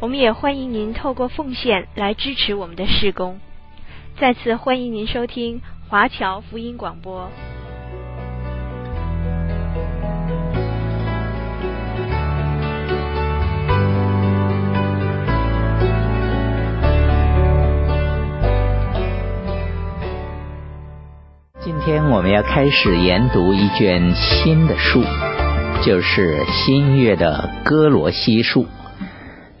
我们也欢迎您透过奉献来支持我们的事工。再次欢迎您收听华侨福音广播。今天我们要开始研读一卷新的书，就是新约的哥罗西书。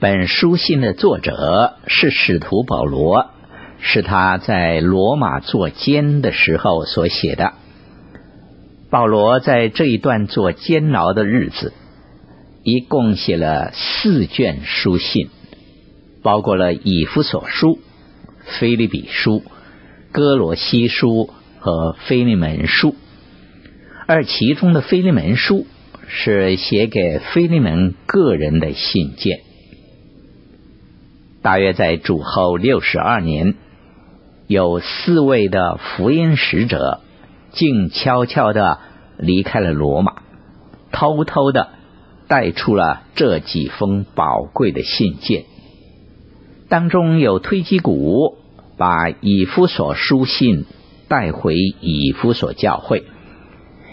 本书信的作者是使徒保罗，是他在罗马做监的时候所写的。保罗在这一段做监牢的日子，一共写了四卷书信，包括了以弗所书、腓利比书、歌罗西书和腓利门书，而其中的腓利门书是写给腓利门个人的信件。大约在主后六十二年，有四位的福音使者，静悄悄地离开了罗马，偷偷的带出了这几封宝贵的信件。当中有推基古把以弗所书信带回以弗所教会，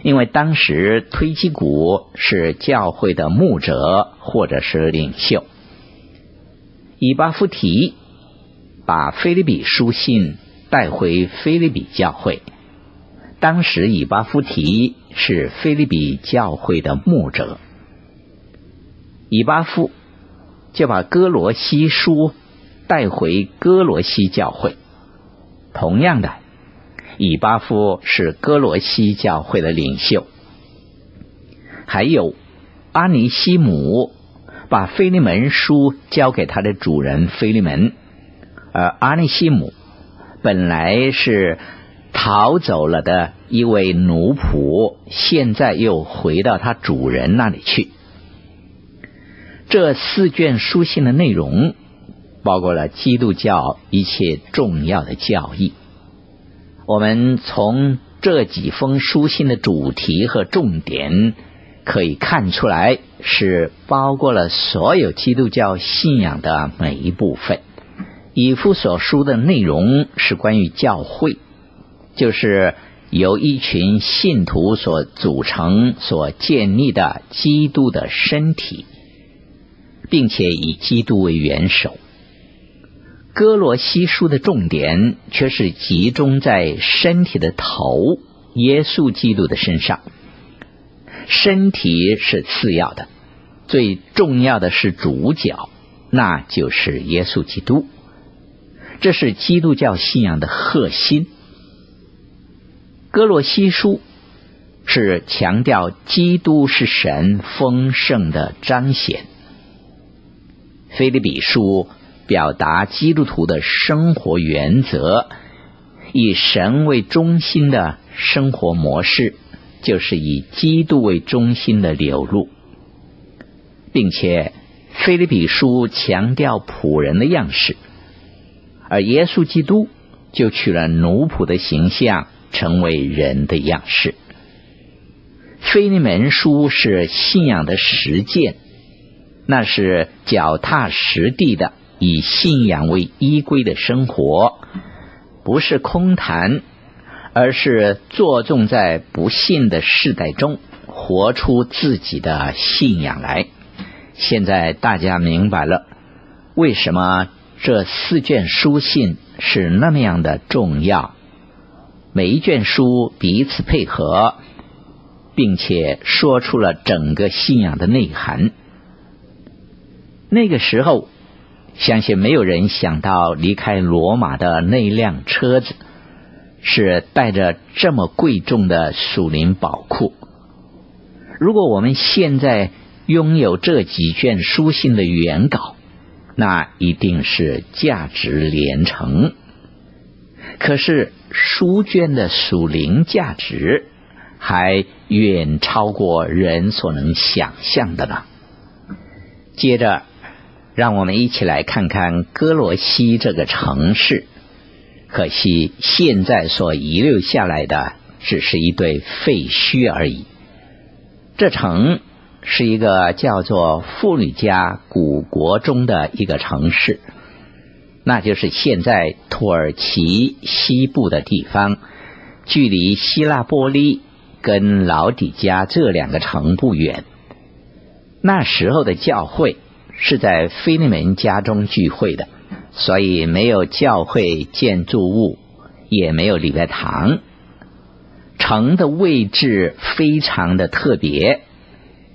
因为当时推基古是教会的牧者或者是领袖。以巴弗提把腓利比书信带回腓利比教会，当时以巴弗提是腓利比教会的牧者，以巴夫就把哥罗西书带回哥罗西教会。同样的，以巴夫是哥罗西教会的领袖，还有阿尼西姆。把腓利门书交给他的主人腓利门，而阿尼西姆本来是逃走了的一位奴仆，现在又回到他主人那里去。这四卷书信的内容包括了基督教一切重要的教义。我们从这几封书信的主题和重点。可以看出来，是包括了所有基督教信仰的每一部分。以弗所书的内容是关于教会，就是由一群信徒所组成、所建立的基督的身体，并且以基督为元首。歌罗西书的重点却是集中在身体的头耶稣基督的身上。身体是次要的，最重要的是主角，那就是耶稣基督。这是基督教信仰的核心。哥罗西书是强调基督是神丰盛的彰显。腓立比书表达基督徒的生活原则，以神为中心的生活模式。就是以基督为中心的流露，并且腓立比书强调仆人的样式，而耶稣基督就取了奴仆的形象，成为人的样式。腓利门书是信仰的实践，那是脚踏实地的以信仰为依归的生活，不是空谈。而是着重在不信的世代中活出自己的信仰来。现在大家明白了，为什么这四卷书信是那么样的重要？每一卷书彼此配合，并且说出了整个信仰的内涵。那个时候，相信没有人想到离开罗马的那辆车子。是带着这么贵重的属灵宝库。如果我们现在拥有这几卷书信的原稿，那一定是价值连城。可是书卷的属灵价值，还远超过人所能想象的呢。接着，让我们一起来看看歌罗西这个城市。可惜现在所遗留下来的，只是一堆废墟而已。这城是一个叫做妇女家古国中的一个城市，那就是现在土耳其西部的地方，距离希腊波利跟老底加这两个城不远。那时候的教会是在菲利门家中聚会的，所以没有教会建筑物，也没有礼拜堂。城的位置非常的特别，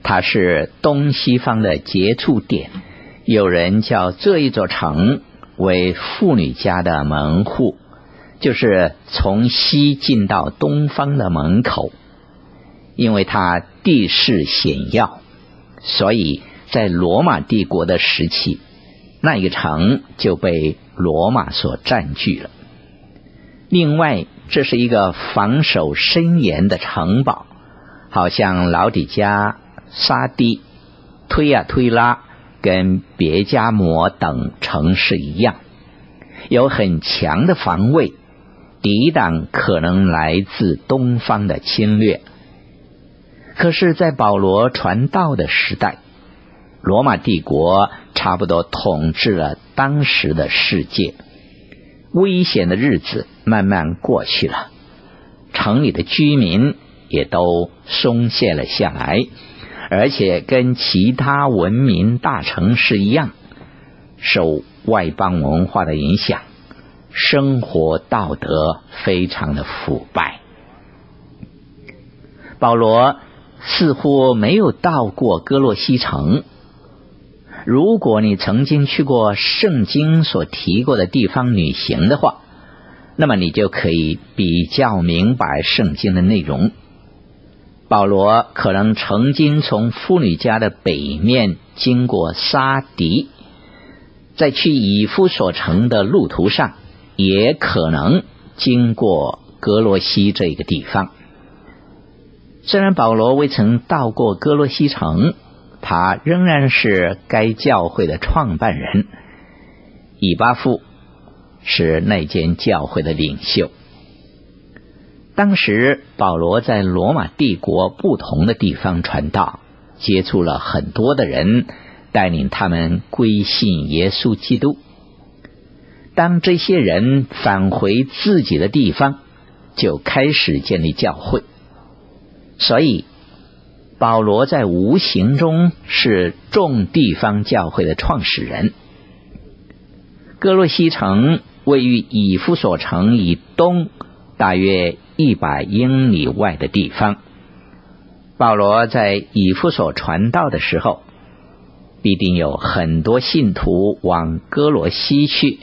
它是东西方的接触点。有人叫这一座城为妇女家的门户，就是从西进到东方的门口。因为它地势险要，所以在罗马帝国的时期，那一城就被罗马所占据了。另外，这是一个防守森严的城堡，好像老底加、沙迪、推亚推拉跟别加摩等城市一样，有很强的防卫，抵挡可能来自东方的侵略。可是，在保罗传道的时代，罗马帝国差不多统治了当时的世界。危险的日子慢慢过去了，城里的居民也都松懈了下来，而且跟其他文明大城市一样，受外邦文化的影响，生活道德非常的腐败。保罗似乎没有到过歌洛西城。如果你曾经去过圣经所提过的地方旅行的话，那么你就可以比较明白圣经的内容。保罗可能曾经从妇女家的北面经过沙迪，在去以弗所城的路途上，也可能经过格罗西这个地方。虽然保罗未曾到过歌罗西城。他仍然是该教会的创办人，以巴夫是那间教会的领袖。当时保罗在罗马帝国不同的地方传道，接触了很多的人，带领他们归信耶稣基督。当这些人返回自己的地方，就开始建立教会。所以。保罗在无形中是众地方教会的创始人。歌罗西城位于以弗所城以东大约一百英里外的地方。保罗在以弗所传道的时候，必定有很多信徒往歌罗西去，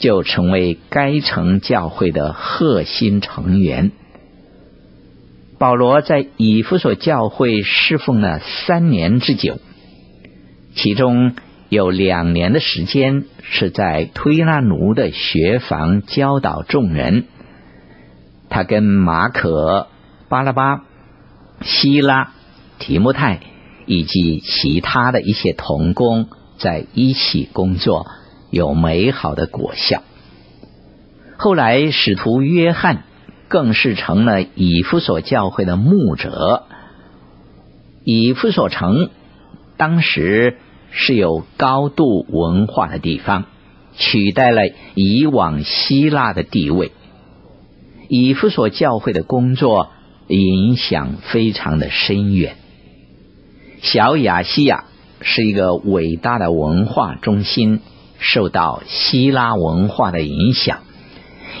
就成为该城教会的核心成员。保罗在以弗所教会侍奉了三年之久，其中有两年的时间是在推拉奴的学房教导众人。他跟马可、巴拉巴、希拉、提莫泰以及其他的一些同工在一起工作，有美好的果效。后来使徒约翰。更是成了以弗所教会的牧者。以弗所城当时是有高度文化的地方，取代了以往希腊的地位。以弗所教会的工作影响非常的深远。小亚细亚是一个伟大的文化中心，受到希腊文化的影响。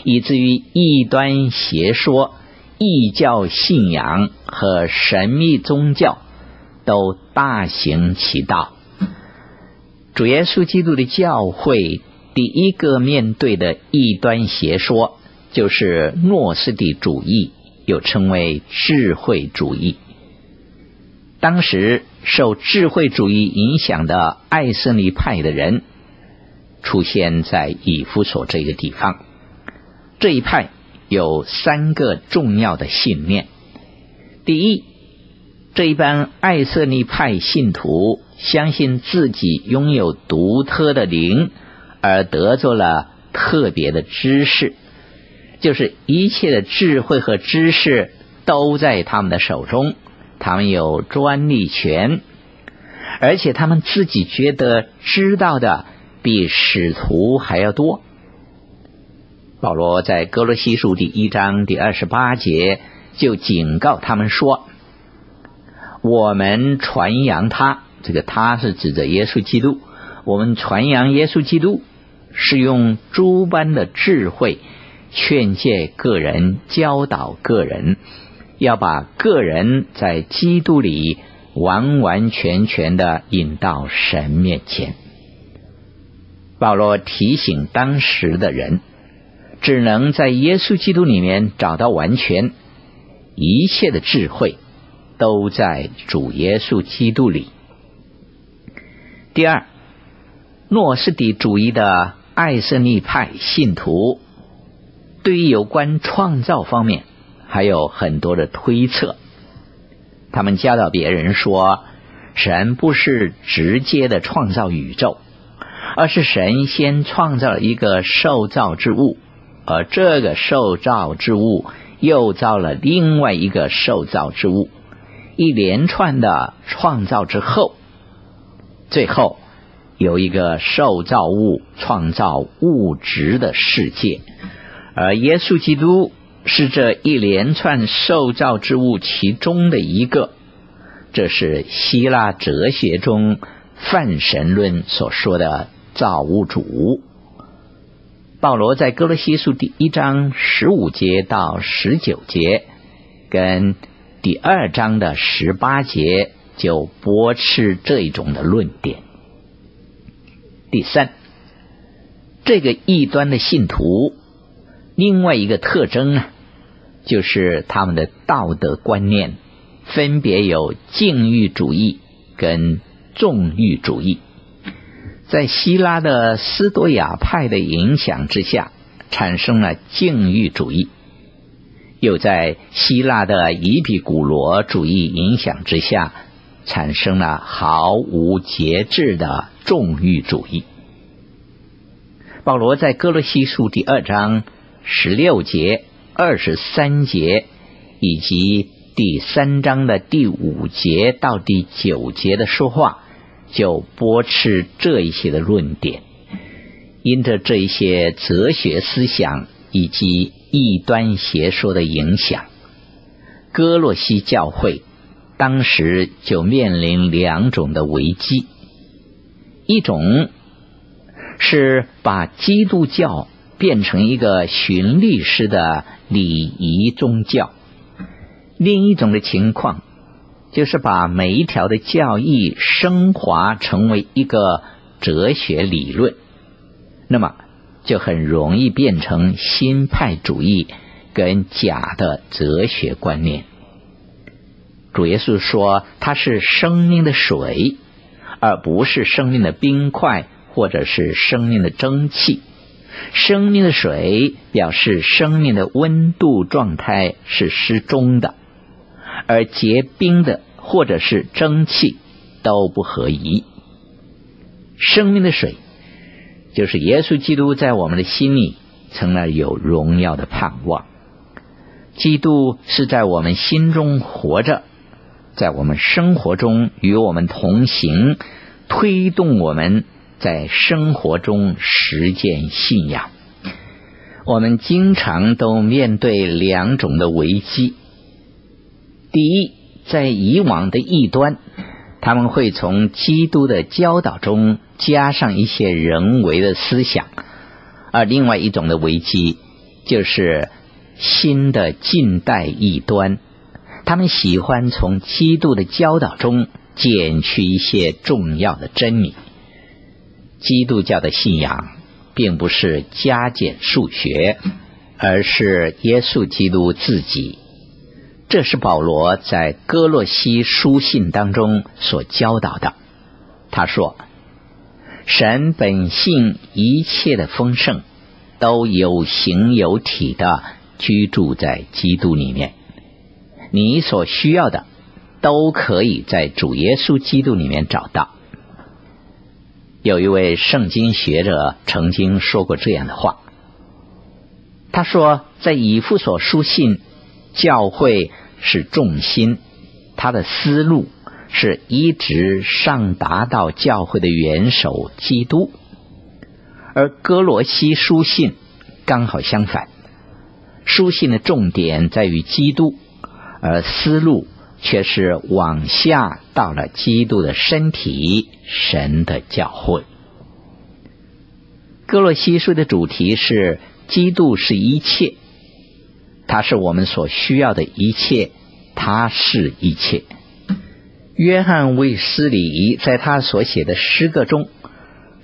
以至于异端邪说、异教信仰和神秘宗教都大行其道。主耶稣基督的教会第一个面对的异端邪说，就是诺斯底主义，又称为智慧主义。当时受智慧主义影响的爱色尼派的人，出现在以弗所这个地方。这一派有三个重要的信念：第一，这一般爱色尼派信徒相信自己拥有独特的灵，而得着了特别的知识，就是一切的智慧和知识都在他们的手中，他们有专利权，而且他们自己觉得知道的比使徒还要多。保罗在歌罗西书第一章第二十八节就警告他们说：“我们传扬他，这个他是指着耶稣基督。我们传扬耶稣基督，是用诸般的智慧劝诫个人，教导个人，要把个人在基督里完完全全的引到神面前。”保罗提醒当时的人。只能在耶稣基督里面找到完全，一切的智慧都在主耶稣基督里。第二，诺斯底主义的爱色尼派信徒对于有关创造方面还有很多的推测，他们教导别人说，神不是直接的创造宇宙，而是神先创造了一个受造之物。而这个受造之物又造了另外一个受造之物，一连串的创造之后，最后有一个受造物创造物质的世界，而耶稣基督是这一连串受造之物其中的一个。这是希腊哲学中泛神论所说的造物主。保罗在歌罗西书第一章十五节到十九节，跟第二章的十八节就驳斥这一种的论点。第三，这个异端的信徒，另外一个特征呢，就是他们的道德观念分别有禁欲主义跟纵欲主义。在希腊的斯多亚派的影响之下，产生了禁欲主义；又在希腊的伊比古罗主义影响之下，产生了毫无节制的纵欲主义。保罗在歌罗西书第二章十六节、二十三节，以及第三章的第五节到第九节的说话。就驳斥这一些的论点，因着这一些哲学思想以及异端邪说的影响，哥罗西教会当时就面临两种的危机：一种是把基督教变成一个循律式的礼仪宗教；另一种的情况。就是把每一条的教义升华成为一个哲学理论，那么就很容易变成新派主义跟假的哲学观念。主耶稣说他是生命的水，而不是生命的冰块或者是生命的蒸汽。生命的水表示生命的温度状态是适中的。而结冰的或者是蒸汽都不合宜。生命的水就是耶稣基督在我们的心里成了有荣耀的盼望。基督是在我们心中活着，在我们生活中与我们同行，推动我们在生活中实践信仰。我们经常都面对两种的危机。第一，在以往的异端，他们会从基督的教导中加上一些人为的思想；而另外一种的危机，就是新的近代异端，他们喜欢从基督的教导中减去一些重要的真理。基督教的信仰并不是加减数学，而是耶稣基督自己。这是保罗在哥罗西书信当中所教导的。他说：“神本性一切的丰盛，都有形有体的居住在基督里面。你所需要的，都可以在主耶稣基督里面找到。有一位圣经学者曾经说过这样的话，他说，在以弗所书信，教会是重心，他的思路是一直上达到教会的元首基督，而哥罗西书信刚好相反，书信的重点在于基督，而思路。却是往下到了基督的身体，神的教会。哥罗西书的主题是基督是一切，他是我们所需要的一切，他是一切。约翰卫斯理在他所写的诗歌中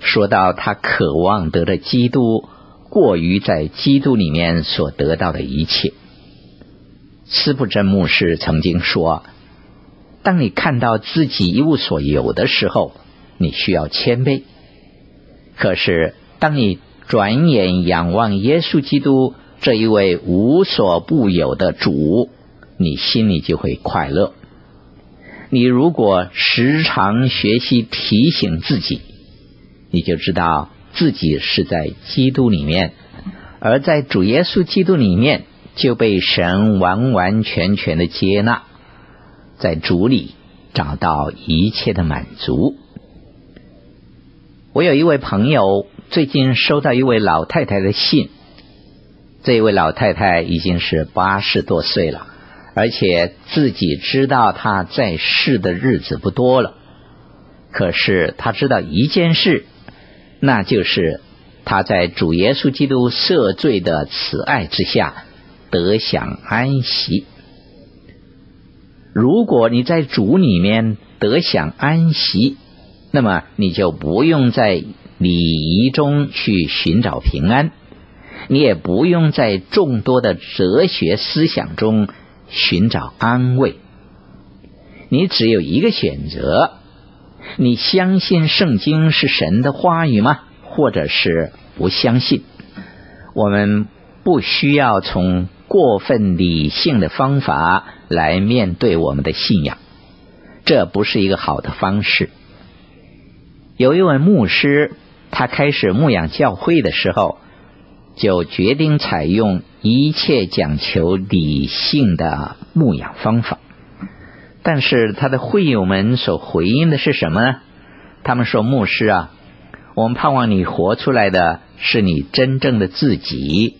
说到，他渴望得的基督，过于在基督里面所得到的一切。斯布真牧师曾经说：“当你看到自己一无所有的时候，你需要谦卑；可是，当你转眼仰望耶稣基督这一位无所不有的主，你心里就会快乐。你如果时常学习提醒自己，你就知道自己是在基督里面，而在主耶稣基督里面。”就被神完完全全的接纳，在主里找到一切的满足。我有一位朋友，最近收到一位老太太的信，这位老太太已经是八十多岁了，而且自己知道她在世的日子不多了。可是她知道一件事，那就是她在主耶稣基督赦罪的慈爱之下。得享安息。如果你在主里面得享安息，那么你就不用在礼仪中去寻找平安，你也不用在众多的哲学思想中寻找安慰。你只有一个选择：你相信圣经是神的话语吗？或者是不相信？我们不需要从。过分理性的方法来面对我们的信仰，这不是一个好的方式。有一位牧师，他开始牧养教会的时候，就决定采用一切讲求理性的牧养方法。但是他的会友们所回应的是什么呢？他们说：“牧师啊，我们盼望你活出来的是你真正的自己。”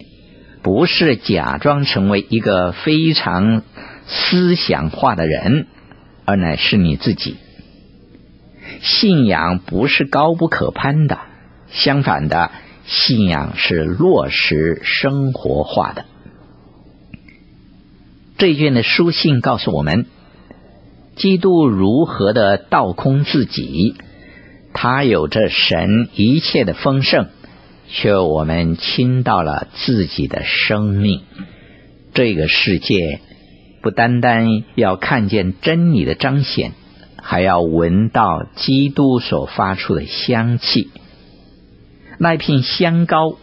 不是假装成为一个非常思想化的人，而乃是你自己。信仰不是高不可攀的，相反的，信仰是落实生活化的。这一卷的书信告诉我们，基督如何的倒空自己，他有着神一切的丰盛。却我们倾倒了自己的生命，这个世界不单单要看见真理的彰显，还要闻到基督所发出的香气。那片香膏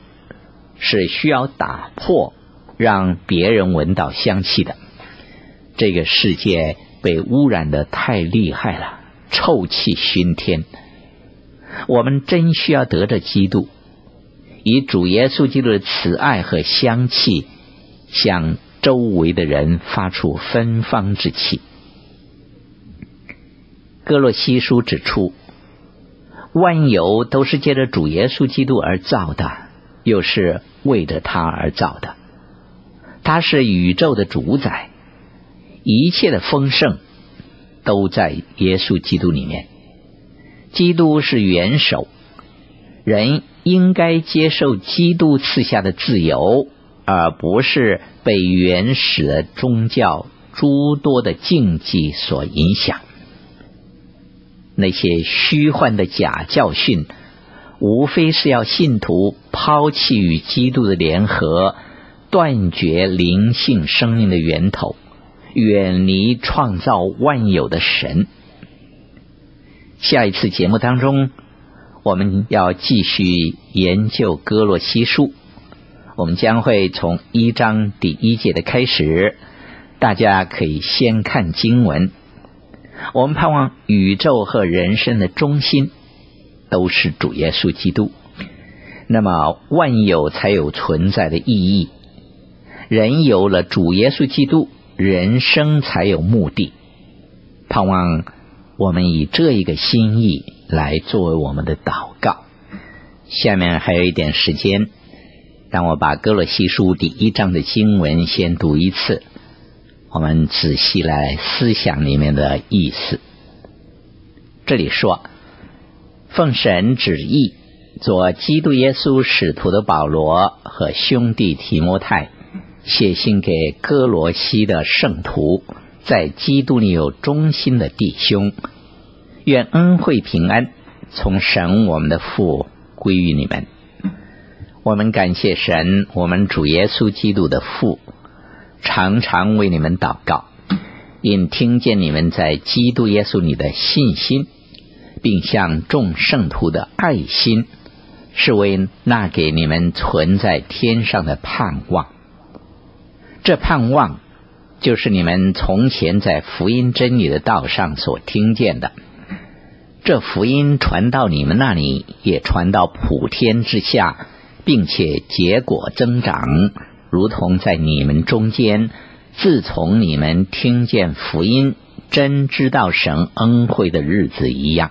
是需要打破，让别人闻到香气的。这个世界被污染的太厉害了，臭气熏天。我们真需要得着基督。以主耶稣基督的慈爱和香气，向周围的人发出芬芳之气。歌罗西书指出，万有都是借着主耶稣基督而造的，又是为着他而造的。他是宇宙的主宰，一切的丰盛都在耶稣基督里面。基督是元首，人。应该接受基督赐下的自由，而不是被原始的宗教诸多的禁忌所影响。那些虚幻的假教训，无非是要信徒抛弃与基督的联合，断绝灵性生命的源头，远离创造万有的神。下一次节目当中。我们要继续研究哥罗西书，我们将会从一章第一节的开始，大家可以先看经文。我们盼望宇宙和人生的中心都是主耶稣基督，那么万有才有存在的意义。人有了主耶稣基督，人生才有目的。盼望我们以这一个心意来作为我们的祷告。下面还有一点时间，让我把哥罗西书第一章的经文先读一次。我们仔细来思想里面的意思。这里说，奉神旨意，做基督耶稣使徒的保罗和兄弟提摩太，写信给哥罗西的圣徒，在基督里有忠心的弟兄，愿恩惠平安从神我们的父归于你们。我们感谢神，我们主耶稣基督的父。常常为你们祷告，因听见你们在基督耶稣里的信心，并向众圣徒的爱心，是为那给你们存在天上的盼望。这盼望就是你们从前在福音真理的道上所听见的。这福音传到你们那里，也传到普天之下，并且结果增长。如同在你们中间，自从你们听见福音，真知道神恩惠的日子一样。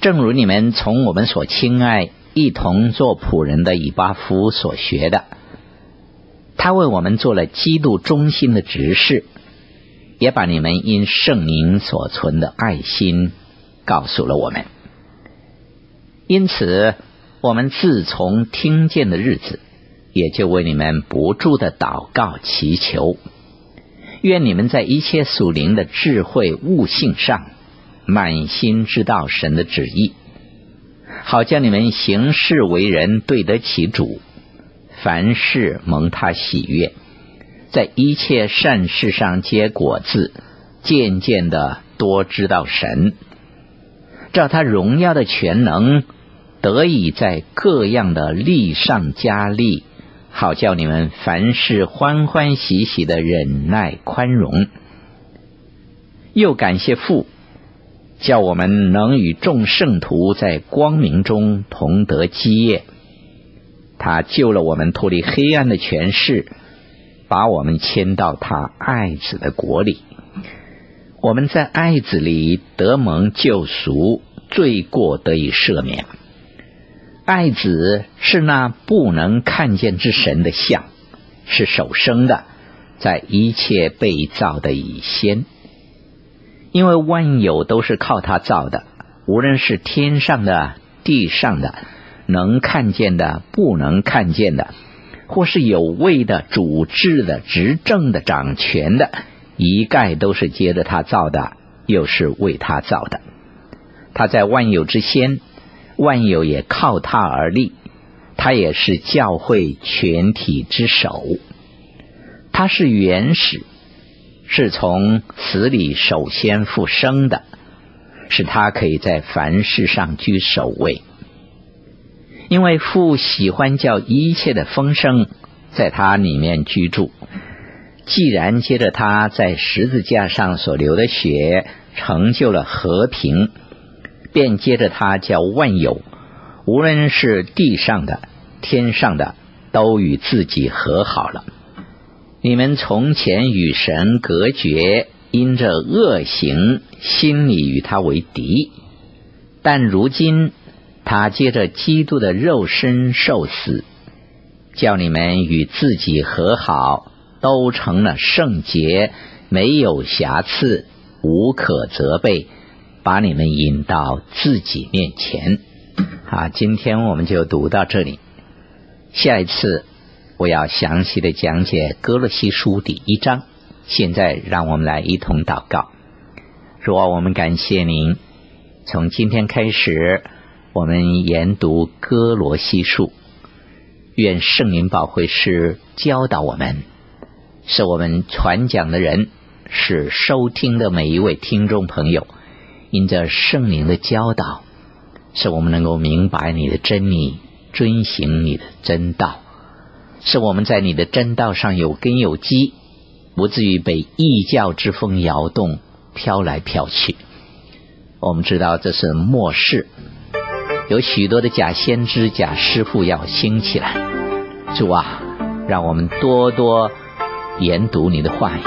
正如你们从我们所亲爱、一同做仆人的以巴弗所学的，他为我们做了基督忠心的执事，也把你们因圣灵所存的爱心告诉了我们。因此，我们自从听见的日子。也就为你们不住的祷告祈求，愿你们在一切属灵的智慧悟性上，满心知道神的旨意，好叫你们行事为人对得起主，凡事蒙他喜悦，在一切善事上结果子，渐渐的多知道神，照他荣耀的全能，得以在各样的力上加力。好叫你们凡事欢欢喜喜的忍耐宽容，又感谢父，叫我们能与众圣徒在光明中同得基业。他救了我们脱离黑暗的权势，把我们迁到他爱子的国里。我们在爱子里得蒙救赎，罪过得以赦免。爱子是那不能看见之神的像，是首生的，在一切被造的以先。因为万有都是靠他造的，无论是天上的、地上的，能看见的、不能看见的，或是有位的、主治的、执政的、掌权的，一概都是接着他造的，又是为他造的。他在万有之先。万有也靠他而立，他也是教会全体之首。他是原始，是从死里首先复生的，使他可以在凡事上居首位。因为父喜欢叫一切的风声在他里面居住。既然接着他在十字架上所流的血成就了和平。便接着他叫万有，无论是地上的、天上的，都与自己和好了。你们从前与神隔绝，因着恶行，心里与他为敌；但如今他借着基督的肉身受死，叫你们与自己和好，都成了圣洁，没有瑕疵，无可责备。把你们引到自己面前。好，今天我们就读到这里。下一次我要详细的讲解歌罗西书第一章。现在让我们来一同祷告。主啊，我们感谢您。从今天开始，我们研读歌罗西书。愿圣灵保惠师教导我们，是我们传讲的人，是收听的每一位听众朋友。因着圣灵的教导，使我们能够明白你的真理，遵行你的真道，使我们在你的真道上有根有基，不至于被异教之风摇动，飘来飘去。我们知道这是末世，有许多的假先知、假师傅要兴起来。主啊，让我们多多研读你的话语，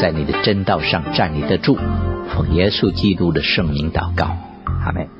在你的真道上站立得住。奉耶稣基督的圣名祷告，阿门。